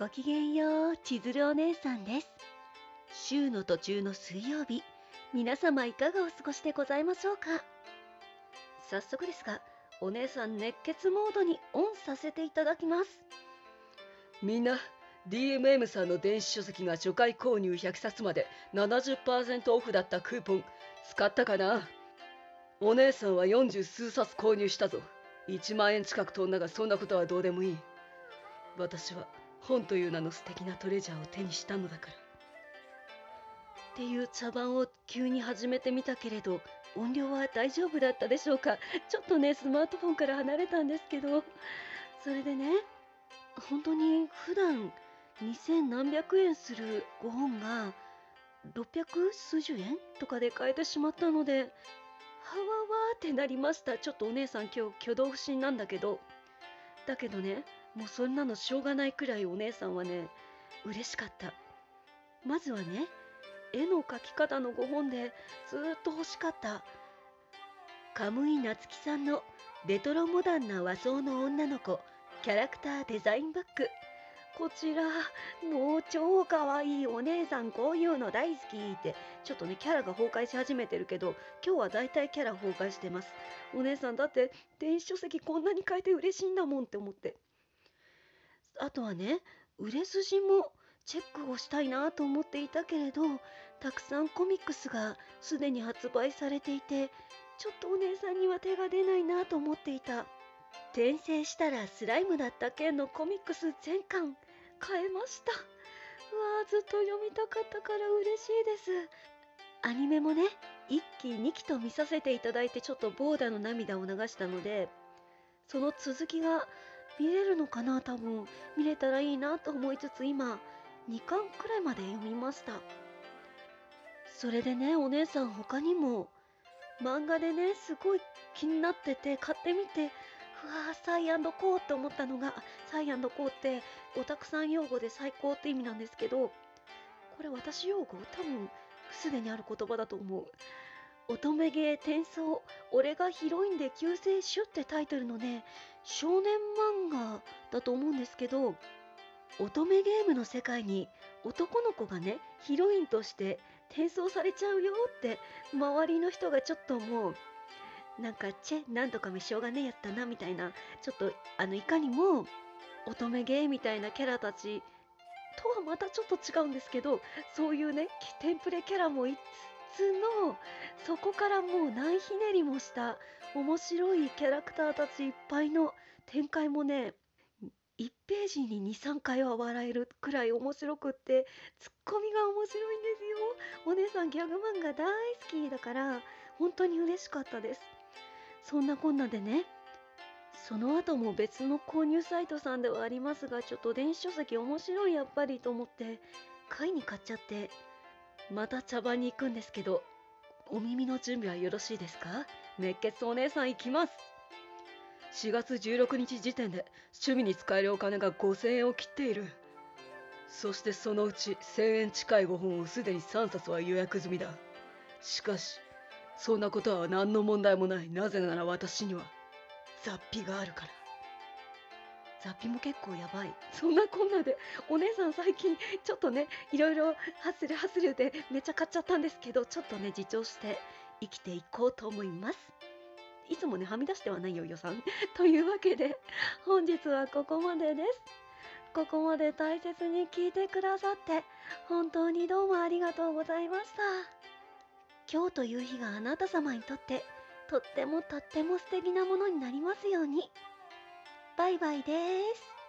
ごきげんよう、千鶴お姉さんです。週の途中の水曜日、皆様いかがお過ごしでございましょうか？早速ですが、お姉さん熱血モードにオンさせていただきます。みんな DMM さんの電子書籍が初回購入100冊まで70%オフだったクーポン使ったかな？お姉さんは40数冊購入したぞ1万円近く飛んだがそんなことはどうでもいい私は本という名の素敵なトレジャーを手にしたのだから。っていう茶番を急に始めてみたけれど音量は大丈夫だったでしょうか？ちょっとねスマートフォンから離れたんですけど。それでね本当に普段2000何百円する5本が600数十円とかで買えてしまったのではわわってなりました。ちょっとお姉さん今日挙動不審なんだけど。だけどねもうそんなのしょうがないくらいお姉さんはね嬉しかった。まずはね絵の描き方の5本でずっと欲しかった。カムイ夏樹さんのレトロモダンな和装の女の子キャラクターデザインブック。こちらもう超かわいいお姉さんこういうの大好きってちょっとねキャラが崩壊し始めてるけど今日はだいたいキャラ崩壊してます。お姉さんだって電子書籍こんなに書いて嬉しいんだもんって思って。あとはね売れ筋もチェックをしたいなと思っていたけれどたくさんコミックスがすでに発売されていてちょっとお姉さんには手が出ないなと思っていた。転生したらスライムだった件のコミックス全巻買えました。うわーずっと読みたかったから嬉しいです。アニメもね1期2期と見させていただいてちょっとボーダの涙を流したのでその続きが見れるのかな多分。見れたらいいなと思いつつ今2巻くらいまで読みました。それでねお姉さん他にも漫画でねすごい気になってて買ってみてわーサイコーって思ったのがサイアンドコーってオタクさん用語で最高って意味なんですけどこれ私用語多分すでにある言葉だと思う。乙女芸転送俺がヒロインで救世主ってタイトルのね少年漫画だと思うんですけど乙女ゲームの世界に男の子がねヒロインとして転送されちゃうよって周りの人がちょっともう。なんかチェなんとかめしょうがねえやったなみたいなちょっとあのいかにも乙女ゲーみたいなキャラたちとはまたちょっと違うんですけどそういうねテンプレキャラもいつのそこからもう何ひねりもした面白いキャラクターたちいっぱいの展開もね1ページに23回は笑えるくらい面白くってツッコミが面白いんですよ。お姉さんギャグ漫画大好きだから本当に嬉しかったです。そんなこんなでね。その後も別の購入サイトさんではありますがちょっと電子書籍面白いやっぱりと思って買いに買っちゃってまた茶番に行くんですけどお耳の準備はよろしいですか？熱血お姉さん行きます。4月16日時点で趣味に使えるお金が5000円を切っている。そしてそのうち1000円近い5本をすでに3冊は予約済みだ。しかしそんなことは何の問題もない。なぜなら私には雑費があるから。雑費も結構やばい。そんなこんなでお姉さん最近ちょっとねいろいろハッスルハスルでめちゃ買っちゃったんですけどちょっとね自重して生きていこうと思います。いつもねはみ出してはないよ予算。というわけで本日はここまでです。ここまで大切に聞いてくださって本当にどうもありがとうございました。今日という日があなた様にとってとってもとっても素敵なものになりますように。バイバイです。